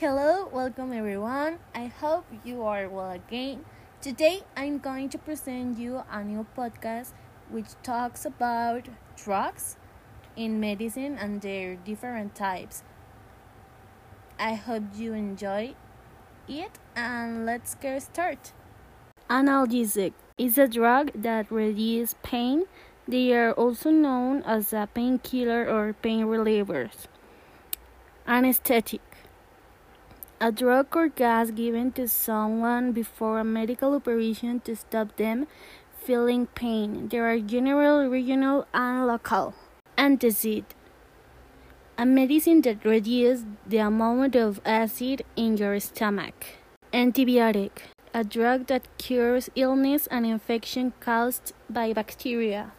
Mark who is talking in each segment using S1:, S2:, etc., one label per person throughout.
S1: Hello, welcome everyone. I hope you are well again. Today I'm going to present you a new podcast which talks about drugs in medicine and their different types. I hope you enjoy it and let's get started. Analgesic is a drug that reduces pain. They are also known as a painkiller or pain relievers. Anesthetic a drug or gas given to someone before a medical operation to stop them feeling pain. There are general, regional, and local. Antacid a medicine that reduces the amount of acid in your stomach. Antibiotic a drug that cures illness and infection caused by bacteria.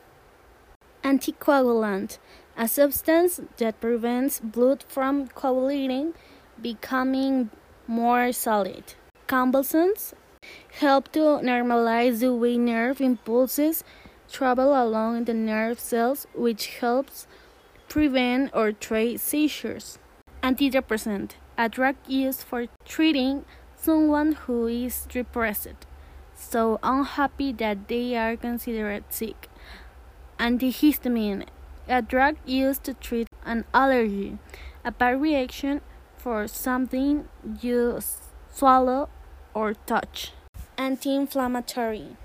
S1: Anticoagulant a substance that prevents blood from coagulating becoming more solid. Convulsions help to normalize the way nerve impulses travel along the nerve cells, which helps prevent or treat seizures. Antidepressant, a drug used for treating someone who is depressed, so unhappy that they are considered sick. Antihistamine, a drug used to treat an allergy, a bad reaction for something you swallow or touch. Anti inflammatory,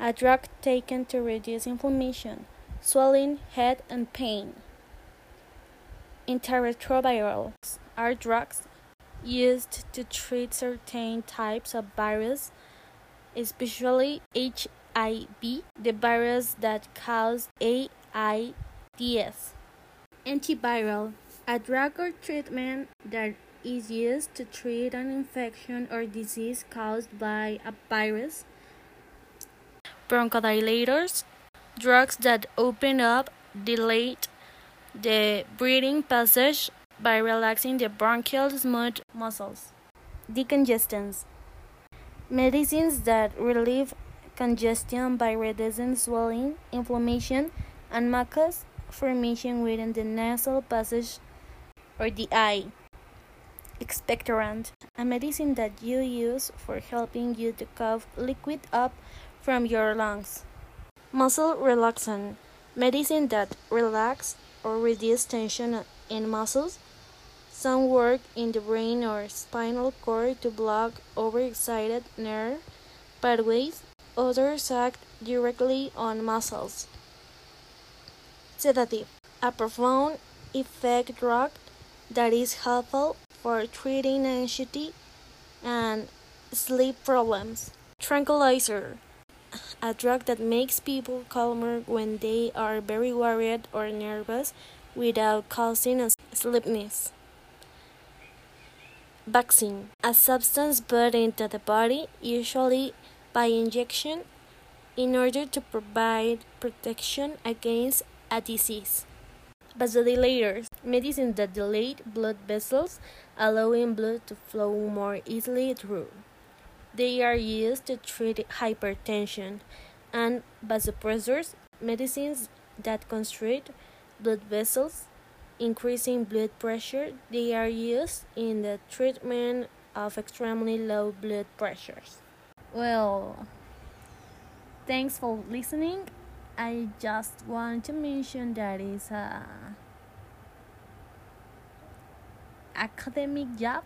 S1: a drug taken to reduce inflammation, swelling, head, and pain. Antiretrovirals are drugs used to treat certain types of virus, especially HIV, the virus that causes AIDS. Antiviral a drug or treatment that is used to treat an infection or disease caused by a virus. Bronchodilators, drugs that open up, dilate the breathing passage by relaxing the bronchial smooth muscles. Decongestants, medicines that relieve congestion by reducing swelling, inflammation, and mucus formation within the nasal passage or the eye. Expectorant, a medicine that you use for helping you to cough liquid up from your lungs. Muscle relaxant, medicine that relax or reduce tension in muscles. Some work in the brain or spinal cord to block overexcited nerve pathways. Others act directly on muscles. Sedative, a profound effect drug that is helpful for treating anxiety and sleep problems. Tranquilizer, a drug that makes people calmer when they are very worried or nervous without causing sleepiness. Vaccine, a substance put into the body, usually by injection, in order to provide protection against a disease. Vasodilators, medicines that dilate blood vessels, allowing blood to flow more easily through. They are used to treat hypertension. And vasopressors, medicines that constrict blood vessels, increasing blood pressure. They are used in the treatment of extremely low blood pressures. Well, thanks for listening. I just want to mention that is a academic job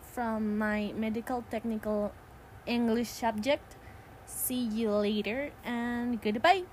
S1: from my medical technical English subject. See you later and goodbye.